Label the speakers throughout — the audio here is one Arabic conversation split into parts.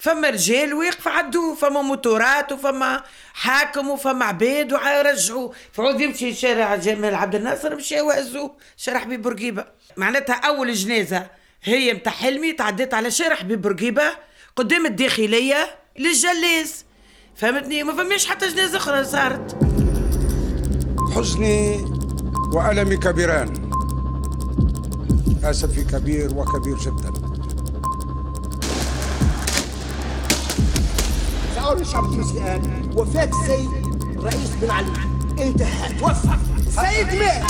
Speaker 1: فما رجال واقف عدو فما موتورات وفما حاكم وفما عباد ورجعوا فعود يمشي شارع جمال عبد الناصر مشى وهزوه شارع حبيب بورقيبه معناتها أول جنازة هي متاع حلمي تعديت على شارع حبيب بورقيبه قدام الداخلية للجلاس. فهمتني؟ ما فماش حتى جنازة أخرى صارت.
Speaker 2: حزني وألمي كبيران. أسفي كبير وكبير جدا.
Speaker 3: شعور الشعب التونسي الآن وفاة السيد رئيس بن علي. انتهى توفى سيد مات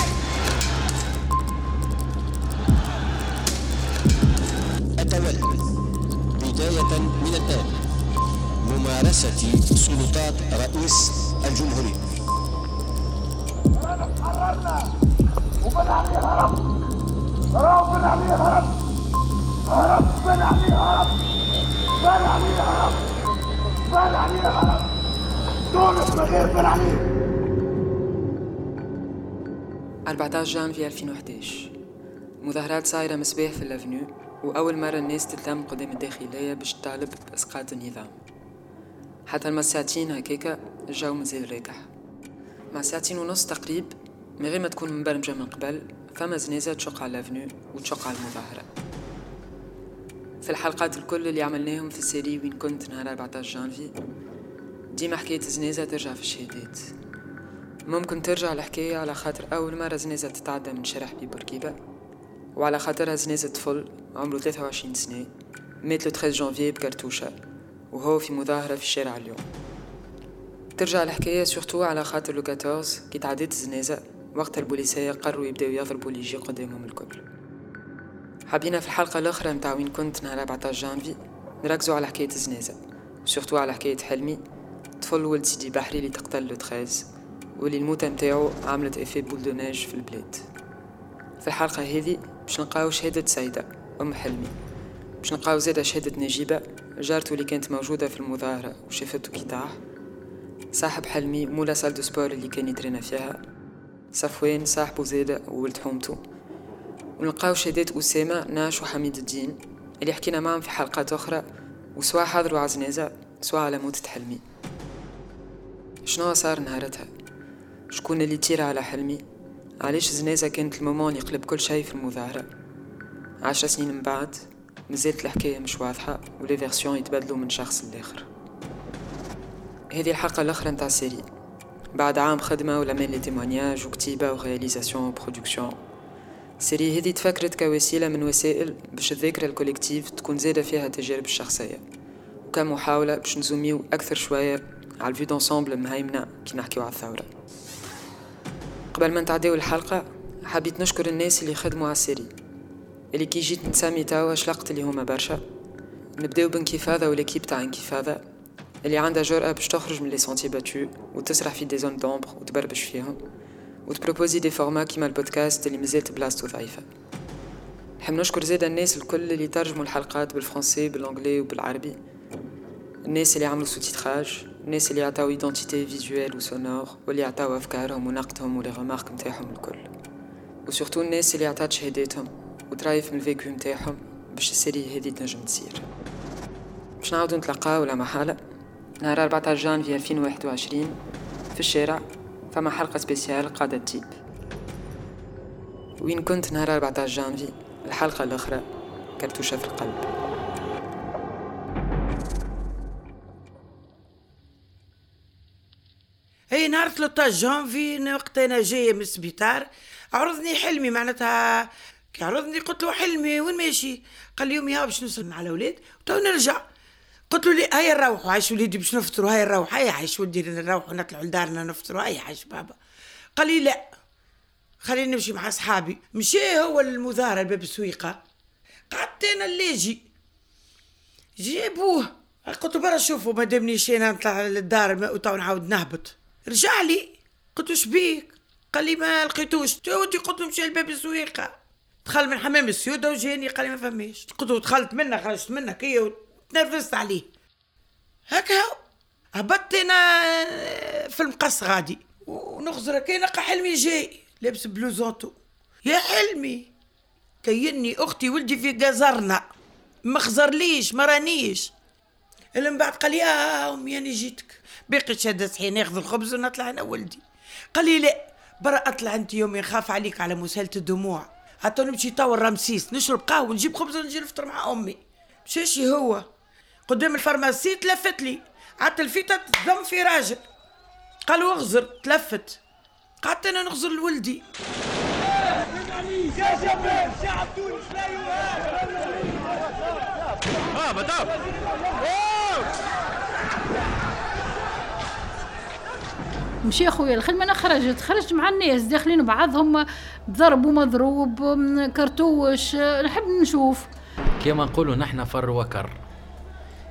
Speaker 4: أتولى بداية من الآن ممارسة سلطات رئيس الجمهورية.
Speaker 5: تحررنا وبن علي هرب هرب بن علي هرب هرب بن علي هرب بن علي هرب بن علي من غير بن علي
Speaker 6: 14 جانفي 2011 مظاهرات صايرة مسباح في الأفنيو وأول مرة الناس تتلم قدام الداخلية باش تطالب بإسقاط النظام. حتى الما ساعتين هكاكا الجو مازال راكح. مع ساعتين ونص تقريب من غير ما تكون مبرمجة من قبل فما زنازة تشق على الأفنيو وتشق على المظاهرة. في الحلقات الكل اللي عملناهم في السيري وين كنت نهار 14 جانفي ديما حكاية زنازة ترجع في الشهادات. ممكن ترجع الحكاية على خاطر أول مرة زنازة تتعدى من شارع حبيب بورقيبة وعلى خاطرها زنازة طفل عمره 23 سنة مات le 13 جانفي بكرتوشة وهو في مظاهرة في الشارع اليوم. ترجع الحكاية surtout على خاطر le 14 كي تعديت الزنازة وقت البوليسية قرروا يبداو يضربوا اللي يجي قدامهم الكل. حبينا في الحلقة الأخرى متاع وين كنت نهار 14 جانفي. نركزوا على حكاية الزنازة و surtout على حكاية حلمي. طفل ولد سيدي بحري اللي تقتل le 13 واللي الموتة متاعو عملت effet boule de neige في البلاد. في الحلقة هذه باش نلقاو شهادة سيدة أم حلمي. باش نلقاو زادة شهادة نجيبة جارته اللي كانت موجودة في المظاهرة وشافته كي طاح. صاحب حلمي مولا salle de sport اللي كان يترينا فيها. صفوان صاحبه زادة وولد حومته ونلقاو شهادات أسامة ناش وحميد الدين اللي حكينا معهم في حلقات أخرى وسواء حضروا على سواء على موتة حلمي شنو صار نهارتها؟ شكون اللي تيرا على حلمي؟ علاش زنازة كانت ال moment اللي يقلب كل شيء في المظاهرة؟ عشر سنين من بعد مازالت الحكاية مش واضحة و les versions يتبدلوا من شخص لآخر. هذه الحلقة الأخرى نتاع ال série بعد عام خدمة ولمين les témoignages وكتيبة و réalisation و production. ال série هذه تفكرت كوسيلة من وسائل باش الذاكرة ال collective تكون زادة فيها تجارب الشخصية. وكمحاولة باش نزوميو أكثر شوية على ال vue d'ensemble المهيمنة كي نحكيو على الثورة. قبل ما نتعداو الحلقة حبيت نشكر الناس اللي خدموا على ال série. اللي كي جيت نسمي توا شلقت اللي هما برشا. نبداو بانكفاضة و l'équipe تاع انكفاضة. اللي عندها جرأة باش تخرج من les sentiers battus وتسرح في des zones d'ombre وتبربش فيهم. وتبروبوزي des formats كيما البودكاست اللي مازالت بلاصتو ضعيفة نحب نشكر زيدا الناس الكل اللي ترجموا الحلقات بالفرنسي بالانجلي وبالعربي. الناس اللي عملوا sous-titrage الناس اللي عطاو identité visuelle و sonore واللي عطاو أفكارهم ونقدهم و les remarques نتاعهم الكل. و surtout الناس اللي عطات شهاداتهم وترايف من ال vécu نتاعهم باش ال série هذه تنجم تصير. باش نعاودو نتلقاو ولا محالة نهار 14 جانفي 2021 في الشارع. فما حلقة spéciale قاعدة تطيب وين كنت نهار 14 جانفي؟ الحلقة الأخرى كرتوشة في القلب.
Speaker 1: هي نهار 13 جانفي وقت أنا جاية من السبيطار. عرضني حلمي معناتها كي عرضني قلت له حلمي وين ماشي؟ قال لي يومي ها باش نوصل مع الاولاد تو نرجع. قلت له لي هيا نروحوا عايش وليدي باش نفطروا؟ هيا نروح هيا عايش ولدي نروحوا نطلعوا لدارنا نفطروا هيا عايش بابا. قال لي لا. خليني نمشي مع أصحابي. مشي هو المظاهرة باب السويقة. قعدت أنا الليجي جيبوه. قلت له برا شوفوا ما دامني شينا نطلع للدار وتو نعاود نهبط. رجع لي. قلت له شبيك قال لي ما لقيتوش. ودي قلت له مشي لباب السويقة. دخل من حمام السيودة وجاني قال لي ما فماش قلت له دخلت منه خرجت منه كي تنرفزت عليه. هكا هبطت أنا في المقص غادي. ونخزر كي نلقى حلمي جاي. لابس بلوزونتو يا حلمي كيني أختي ولدي في جزرنا. ما خزرليش ما رانيش. من بعد قال لي آه أمي أنا جيتك. باقي شهادة صحيح ناخذ الخبز ونطلع أنا ولدي. قال لي لا برا أطلع أنت يومي نخاف عليك على مسالة الدموع. حتى نمشي طور رمسيس نشرب قهوة نجيب خبز ونجي نفطر مع أمي. مشيش هو؟ قدام الفارماسي تلفت لي. عاد الفيتة تضم في راجل. قال اغزر تلفت. قعدت أنا نغزر لولدي.
Speaker 5: يا شباب شعب تونس لا يهاب
Speaker 7: مشي أخويا الخدمة أنا خرجت. خرجت مع الناس داخلين بعضهم ضرب ومضروب كرتوش. نحب نشوف.
Speaker 8: كما نقولوا نحن فر وكر.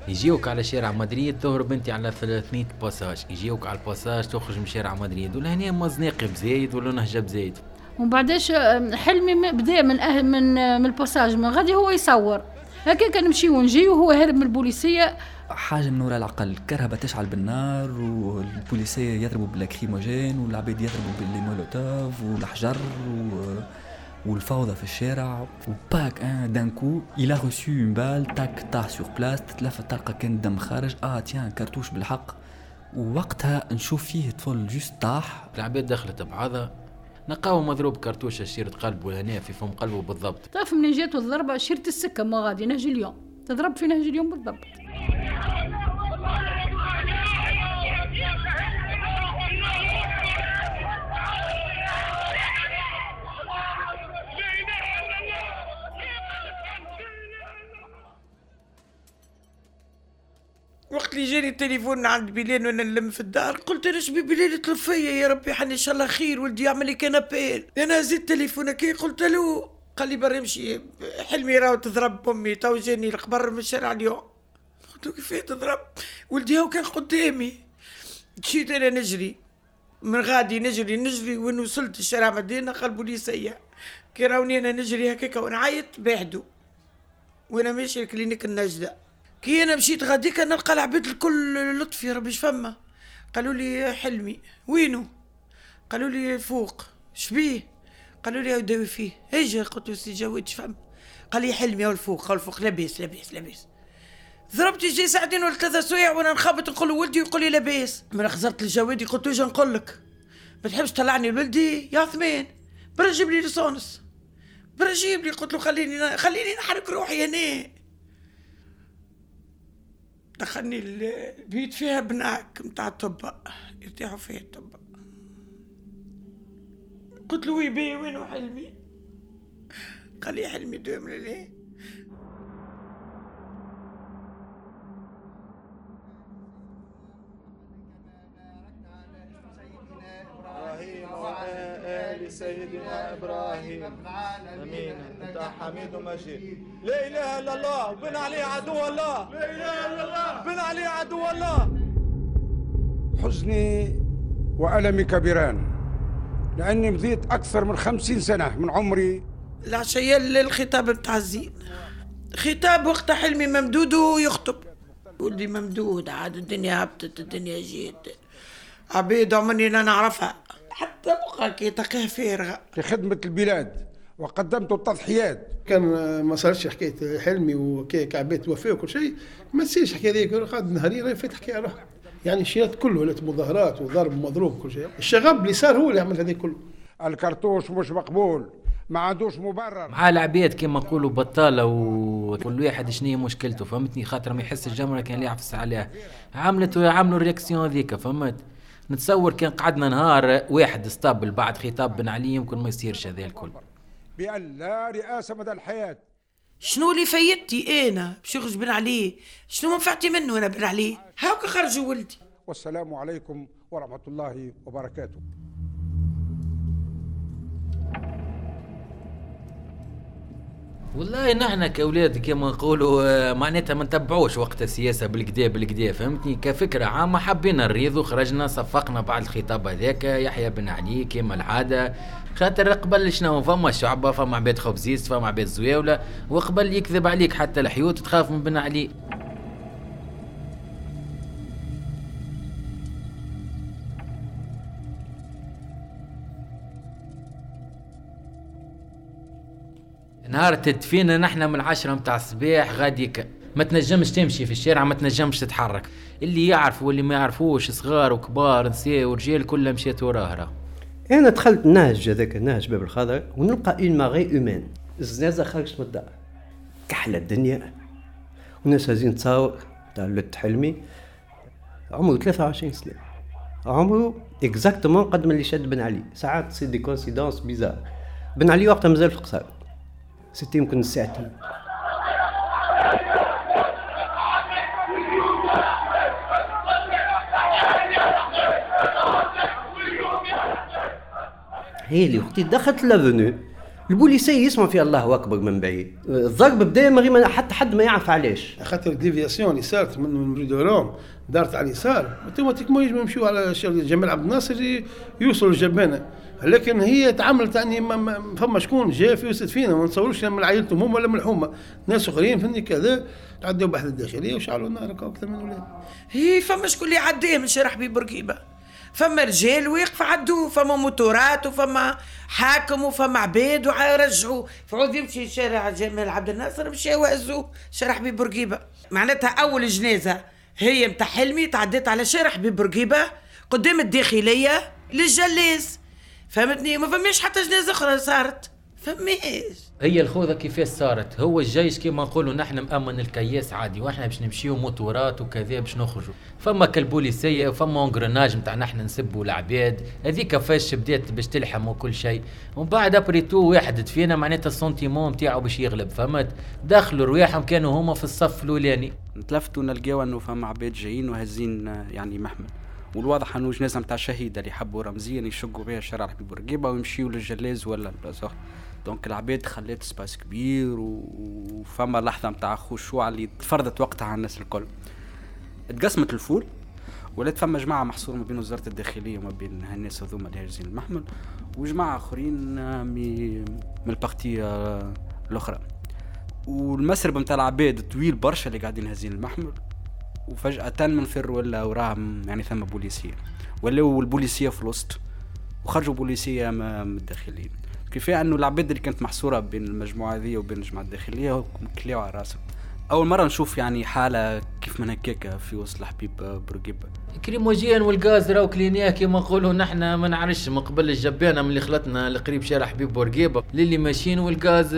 Speaker 8: يجيوك على شارع مدريد تهرب أنت على ثلاثمية باساج. يجيوك على الباساج تخرج من شارع مدريد. ولا هنا مزناقي بزايد ولا نهجة بزايد.
Speaker 7: ومن بعداش آه، حلمي بدأ من أهل من آه، من الباساج. من غادي هو يصور. هكا نمشي ونجي وهو هارب من البوليسية.
Speaker 9: حاجة من وراء العقل. الكرهبة تشعل بالنار والبوليسية يضربوا بال lacrymogène والعباد يضربوا بالمولوتوف والحجر و... والفوضى في الشارع وباك d'un coup il a reçu une balle tac طاح sur place تتلفت تلقى كان الدم خارج آه تيان كرتوش بالحق. ووقتها نشوف فيه طفل juste طاح.
Speaker 8: العباد دخلت بعضها نلقاو مضروب كرتوشة شيرة قلبه لهنا في فم قلبه بالضبط.
Speaker 7: تعرف منين جات الضربه شيرت السكة ما غادي نهج اليوم. تضرب في نهج اليوم بالضبط.
Speaker 1: وقت اللي جاني التليفون عند بلال وأنا نلم في الدار قلت أنا شبي بلال يطلب فيا يا ربي؟ حني إن شاء الله خير ولدي يعمل لي كنابيل. أنا زدت تليفونه كي قلت له قال لي برا امشي حلمي راهو تضرب بأمي تو جاني الخبر من الشارع اليوم. قلت له كيفاه تضرب؟ ولدي هو كان قدامي. مشيت أنا نجري من غادي نجري نجري وين وصلت الشارع مدينة قلبوا لي سيء. كي راوني أنا نجري هكاك ونعيط بعدو وأنا ماشي ال clinique النجدة كي أنا مشيت غاديك نلقى العباد الكل لطفي يا ربي فما قالوا لي حلمي. وينو؟ قالوا لي فوق. شبيه؟ قالوا لي يداوي فيه. اجا قلت له سي جواد شفهم قال لي حلمي هو الفوق قال الفوق. لاباس لاباس لاباس. ضربت يجي ساعتين ولا ثلاثة سوايع وأنا نخبط نقول ولدي يقول لي لاباس. من خزرت لجوادي قلت له نقول لك؟ ما تحبش تطلعني لولدي؟ يا عثمان برا جيب لي لسونس برا جيب لي. قلت له خليني خليني نحرك روحي هنا دخلني البيت فيها بناك متاع الطب يرتاحوا فيه الطب. قلت له وينو حلمي؟ قال لي حلمي دوم ليه
Speaker 10: إبراهيم وعلى آل سيدنا إبراهيم. أمين. أنت حميد مجيد. لا إله إلا الله. بن عليه عدو الله. لا إله إلا الله. بن عليه عدو الله.
Speaker 2: حزني وألمي كبيران. لأني مضيت أكثر من خمسين سنة من عمري.
Speaker 1: العشية الخطاب متاع الزين. خطاب وقت حلمي ممدود ويخطب. ولدي ممدود. عاد الدنيا هبطت الدنيا جيت. عبيد عمري أنا نعرفها. حتى بقى كي تقيه فارغه
Speaker 2: في خدمة البلاد وقدمت التضحيات.
Speaker 11: كان ما صارش حكاية حلمي وكيك عبيت وفاه وكل شيء ما تصيرش حكاية ذيك قاعد نهارين راهي فات حكاية روحها يعني الشيرات كله ولات مظاهرات وضرب ومضروب كل شيء. الشغب اللي صار هو اللي عمل هذا كله.
Speaker 2: الكرتوش مش مقبول ما عندوش مبرر.
Speaker 8: مع العباد كما نقولوا بطالة وكل واحد شنو هي مشكلته فهمتني؟ خاطر ما يحس الجمرة كان يعفس عليها. عملت عملوا الرياكسيون هذيك فهمت؟ نتصور كان قعدنا نهار واحد استقبل بعد خطاب بن علي يمكن ما يصيرش هذا الكل.
Speaker 2: بأن لا رئاسة مدى الحياة.
Speaker 1: شنو اللي فايدتي أنا باش يخرج بن علي. شنو منفعتي منه أنا بن علي؟ هاكا خرجوا ولدي.
Speaker 2: والسلام عليكم ورحمة الله وبركاته.
Speaker 8: والله نحن كأولاد كما نقولوا معناتها ما نتبعوش وقت السياسة بالكدا بالكدا فهمتني؟ كفكرة عامة حبينا نريضوا خرجنا صفقنا بعد الخطاب هذاك يحيى بن علي كما العادة. خاطر قبل شنو؟ فما شعبة فما عباد خبزيز فما عباد زواوله وقبل يكذب عليك حتى الحيوت تخاف من بن علي. نهار تدفينا نحن من العشرة متاع الصباح غاديك. ما تنجمش تمشي في الشارع ما تنجمش تتحرك. اللي يعرف واللي ما يعرفوش صغار وكبار نساء ورجال كلها مشيت وراه راه.
Speaker 12: أنا دخلت نهج هذاك النهج باب الخضر ونلقى اون ماغي اومان الزنازة خرجت من الدار. كحله الدنيا. والناس هازين تصاور تاع لوت حلمي. عمره 23 سنة. عمره exactement قد ما اللي شاد بن علي. ساعات تصير des coïncidences bizarres. بن علي وقتها مازال في القصار c'était يمكن ساعتين هي اللي أختي دخلت لافوني البوليسي يسمع في الله أكبر من بعيد. الضرب بدا من غير ما حتى حد ما يعرف علاش.
Speaker 11: خاطر الديفياسيون اللي صارت من من روم دارت على اليسار أوتوماتيكمون يجب يمشيو على جمال عبد الناصر يوصلوا للجبانة. لكن هي تعاملت يعني ما فما شكون جا في وسط فينا ما نتصوروش من عائلتهم هم ولا من الحومة. ناس آخرين فهمني كذا تعدوا بحث الداخلية وشعلوا النار أكثر من أولاد
Speaker 1: هي فما شكون اللي عداه من شارع حبيب بورقيبه فما رجال واقف عدو فما موتورات وفما حاكم وفما عباد ويرجعوا فعود يمشي شارع جمال عبد الناصر مشى وهزوا شارع حبيب بورقيبه معناتها أول جنازة هي متاع حلمي تعديت على شارع حبيب بورقيبه قدام الداخلية للجلاس فهمتني؟ ما فماش حتى جنازه أخرى صارت. فماش
Speaker 8: هي الخوذة كيفاش صارت؟ هو الجيش كيما نقولوا نحن مأمن الكياس عادي وإحنا باش نمشيو موتورات وكذا باش نخرجوا. فما كالبوليسيه وفما engrenage نتاع نحن نسبوا العباد. هذيك فاش بدات باش تلحم وكل شيء. ومن بعد après tout واحد دفينا معناتها ال sentiment نتاعو باش يغلب فهمت؟ دخلوا رواحهم كانوا هما في الصف الأولاني.
Speaker 13: نتلفتوا نلقاو أنه فما عباد جايين وهزين يعني محمل. والواضح أنه جنازة نتاع شهيدة اللي حبوا رمزيا يشقوا بها شارع حبيب بورقيبه ويمشيوا للجلاز ولا البلاصه donc العباد خلات espace كبير وفما لحظة نتاع خشوع اللي تفرضت وقتها على الناس الكل. تقسمت الفول ولات فما جماعة محصورة ما بين وزارة الداخلية وما بين الناس هذوما اللي هاجزين المحمل وجماعة آخرين من البارتي الأخرى. والمسرب نتاع العباد طويل برشا اللي قاعدين هازين المحمل. وفجأة من فر ولا وراهم يعني ثم بوليسية. ولاو البوليسية في الوسط وخرجوا بوليسية من الداخليين كفاية أنه العباد اللي كانت محصورة بين المجموعة هذه وبين الجماعة الداخلية كلاو على راسهم. أول مرة نشوف يعني حالة كيف من هكاك في وسط الحبيب بورقيبه
Speaker 8: lacrymogène والغاز راهو كلينيا كيما نقولوا نحن ما نعرفش من قبل الجبانة من اللي خلطنا القريب شارع حبيب بورقيبه للي ماشيين والغاز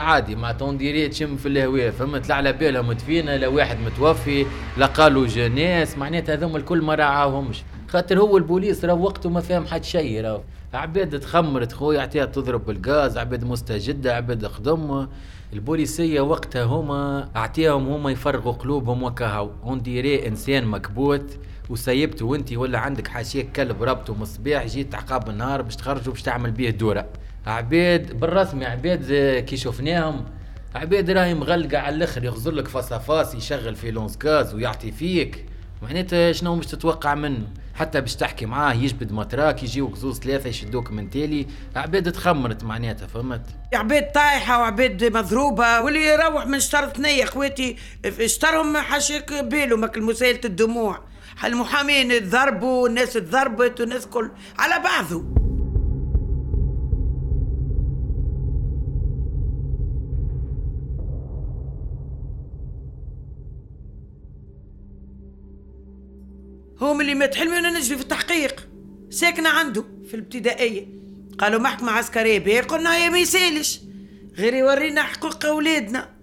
Speaker 8: عادي معناتها on dirait تشم في الهواء. فهمت لا على بالها مدفينه لا واحد متوفي لا قالوا جنازة. معناتها هذوما الكل ما راعاهمش. خاطر هو البوليس راه وقته ما فاهم حد شيء راه عباد تخمرت خويا عطيها تضرب بالغاز عباد مستجدة عباد خدم. البوليسية وقتها هما اعطيهم هما يفرغوا قلوبهم وكهو on dirait إنسان مكبوت وسيبته وانت ولا عندك حاشيك كلب رابطه مالصباح جيت عقاب النهار باش تخرجوا باش تعمل بيه دورة. عباد بالرسمي عباد كي شفناهم عباد راهي مغلقة على الآخر يغزر لك فاس يشغل في lance gaz ويعطي فيك. معناتها شنو مش تتوقع منه؟ حتى باش تحكي معاه يجبد matraque يجيوك زوز ثلاثة يشدوك من تالي عباد تخمرت معناتها فهمت؟
Speaker 1: عباد طايحة وعباد مضروبة واللي يروح من شطر ثنية اخواتي شطرهم حاشيك بالو ماك مسيلة الدموع. المحامين تضربوا والناس تضربت والناس كل على بعضه. هو من اللي مات حلمي وأنا نجري في التحقيق. ساكنة عنده في الابتدائية. قالوا محكمة عسكرية بيه قلنا يا ما يسالش. غير يورينا حقوق أولادنا.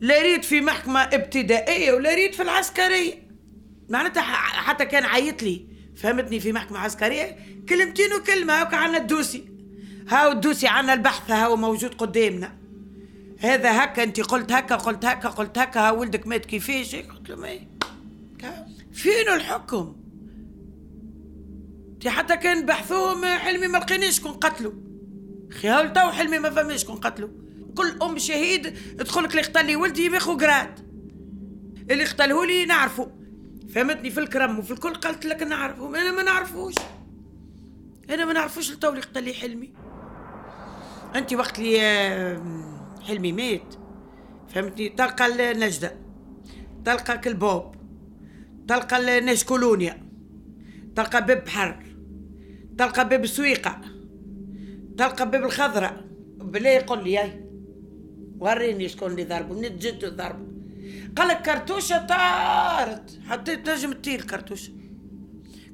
Speaker 1: لا ريت في محكمة ابتدائية ولا ريت في العسكرية. معناتها حتى كان عيط لي. فهمتني في محكمة عسكرية؟ كلمتين وكلمة هاكا عنا الدوسي. هاو الدوسي عنا البحث هاو موجود قدامنا. هذا هكا انت قلت هكا قلت هكا قلت هكا ها ولدك مات كيفاش؟ قلت له ما فين الحكم؟ تي حتى كان بحثوهم حلمي ما لقيناش كون قتلوا. خيال تو حلمي ما فماش كون قتلوا. كل أم شهيد تقول لك اللي قتل لي ولدي باخو جراد اللي قتله لي نعرفه فهمتني في الكرم وفي الكل قلت لك نعرفه أنا ما نعرفوش. أنا ما نعرفوش لتو اللي قتل لي حلمي. انت وقت اللي حلمي مات. فهمتني؟ تلقى النجدة. تلقى كلبوب تلقى الناس كولونيا تلقى باب بحر تلقى باب السويقة تلقى باب الخضراء بلا يقول لي هاي وريني شكون اللي ضربه من جد ضرب قال لك كرتوشة طارت. حطيت نجم تطير كرتوشة.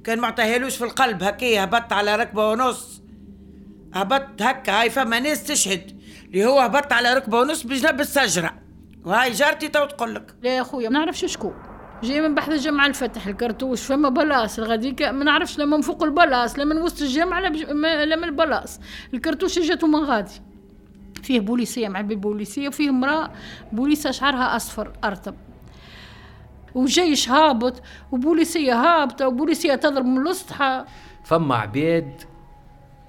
Speaker 1: كان ما عطاهالوش في القلب هكايا هبط على ركبة ونص. هبط هكا هاي فما ناس تشهد. اللي هو هبط على ركبة ونص بجنب السجره وهاي جارتي تو تقول لك.
Speaker 7: لا يا خويا ما نعرفش شكون. جاي من بحث الجامعة الفتح الكرتوش. فما بلاص. الغديك ما نعرفش لا من فوق البلاص لا من وسط الجامعة من البلاص. الكرتوش جاتو من غادي. فيه بوليسية مع بالبوليسية وفيه امرأة بوليسة شعرها أصفر أرطب. وجيش هابط وبوليسية هابطة وبوليسية تضرب من الأسطحة.
Speaker 8: فما عباد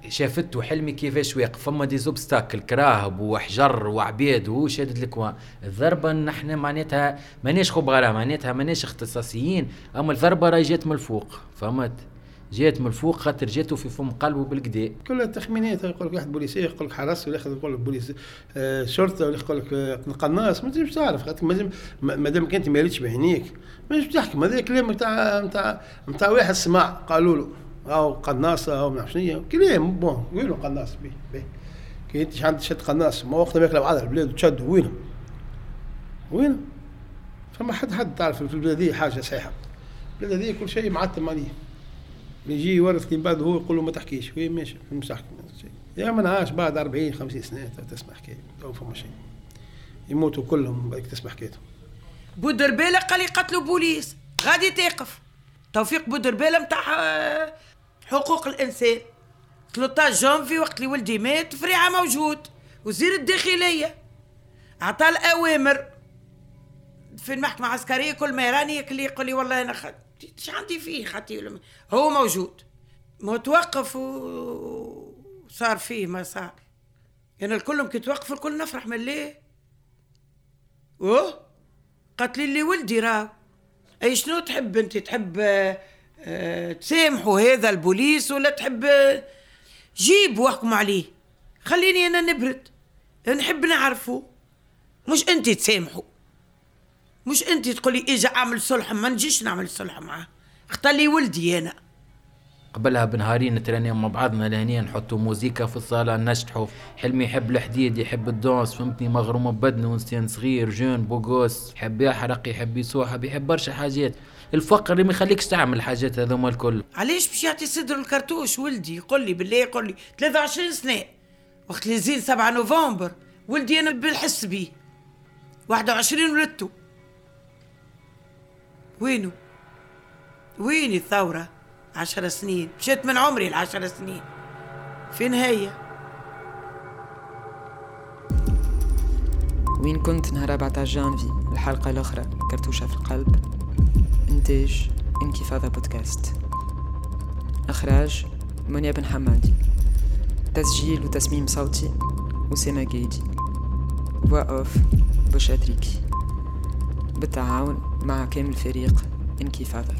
Speaker 8: شافته حلمي كيفاش واقف. فما des obstacles كراهب وحجر وعباد وهو شادد ال coin الضربة نحن معناتها ماناش خبراء معناتها ماناش اختصاصيين. أما الضربة راهي جات من الفوق فهمت؟ جات من الفوق خاطر جاتو في فم قلبه بالكدا
Speaker 11: كلها تخمينات يقول لك واحد بوليسي يقول لك حرس ولا يقول لك بوليس آه شرطة ولا يقول لك آه قناص ما تنجمش تعرف. خاطر ما دامك انت ما ريتش بعينيك ما تنجمش تحكم. هذا كلام نتاع نتاع نتاع واحد سمع قالوا له. أو قناصة أو ما شنو كلام bon وينو قناص؟ باهي باهي كي أنت عندك شد قناص ما وقتها ماكله بعض البلاد وتشد وينهم وينهم فما حد حد تعرف في البلاد هذه حاجة صحيحة. البلاد هذه كل شيء معتم عليه. يجي يورث كي بعد هو يقول له ما تحكيش. وين ماشي مش تحكي يا من عاش بعد 40 50 سنة تسمع حكايه تو فما شيء. يموتوا كلهم بعد تسمع حكايتهم
Speaker 1: بودربيله قال يقتلوا بوليس. غادي تقف. توفيق بودربيله نتاع حقوق الإنسان. 13 جونفي وقت اللي ولدي مات فريعة موجود. وزير الداخلية عطى الأوامر. في المحكمة العسكرية كل ما يراني يقول لي والله أنا خد إيش عندي فيه خطي هو موجود. متوقف وصار فيه ما صار. يعني الكل كي توقف الكل نفرح من ليه أوه! قتلي اللي ولدي راه. أي شنو تحب أنت؟ تحب أه تسامحوا هذا البوليس ولا تحب جيب واحكم عليه. خليني أنا نبرد. نحب نعرفه. مش أنت تسامحوا. مش أنت تقولي إجا أعمل صلح ما نجيش نعمل صلح معاه. اختلي ولدي أنا.
Speaker 8: قبلها بنهارين نتراني مع بعضنا لهنيا نحطوا موزيكا في الصالة نشطحوا. حلمي يحب الحديد يحب ال danse فهمتني مغروم ببدنه ونستين صغير jeune beau gosse. يحب يحرق يحب يسوح يحب برشا حاجات. الفقر اللي ما يخليكش تعمل الحاجات هذوما الكل.
Speaker 1: علاش باش يعطي صدر الكرتوش ولدي؟ يقول لي بالله يقول لي. 23 سنة. وقت اللي زين 7 نوفمبر ولدي أنا بالحس بيه. 21 ولدته وينو؟ وين الثورة؟ عشر سنين. مشيت من عمري العشر سنين. فين هي
Speaker 6: وين كنت نهار 14 جانفي؟ الحلقة الأخرى كرتوشة في القلب. إنتاج انكفاضة بودكاست إخراج منيا بن حمادي. تسجيل وتصميم صوتي أسامة جيدي. فوا أوف بشاتريكي بالتعاون مع كامل فريق انكفاضة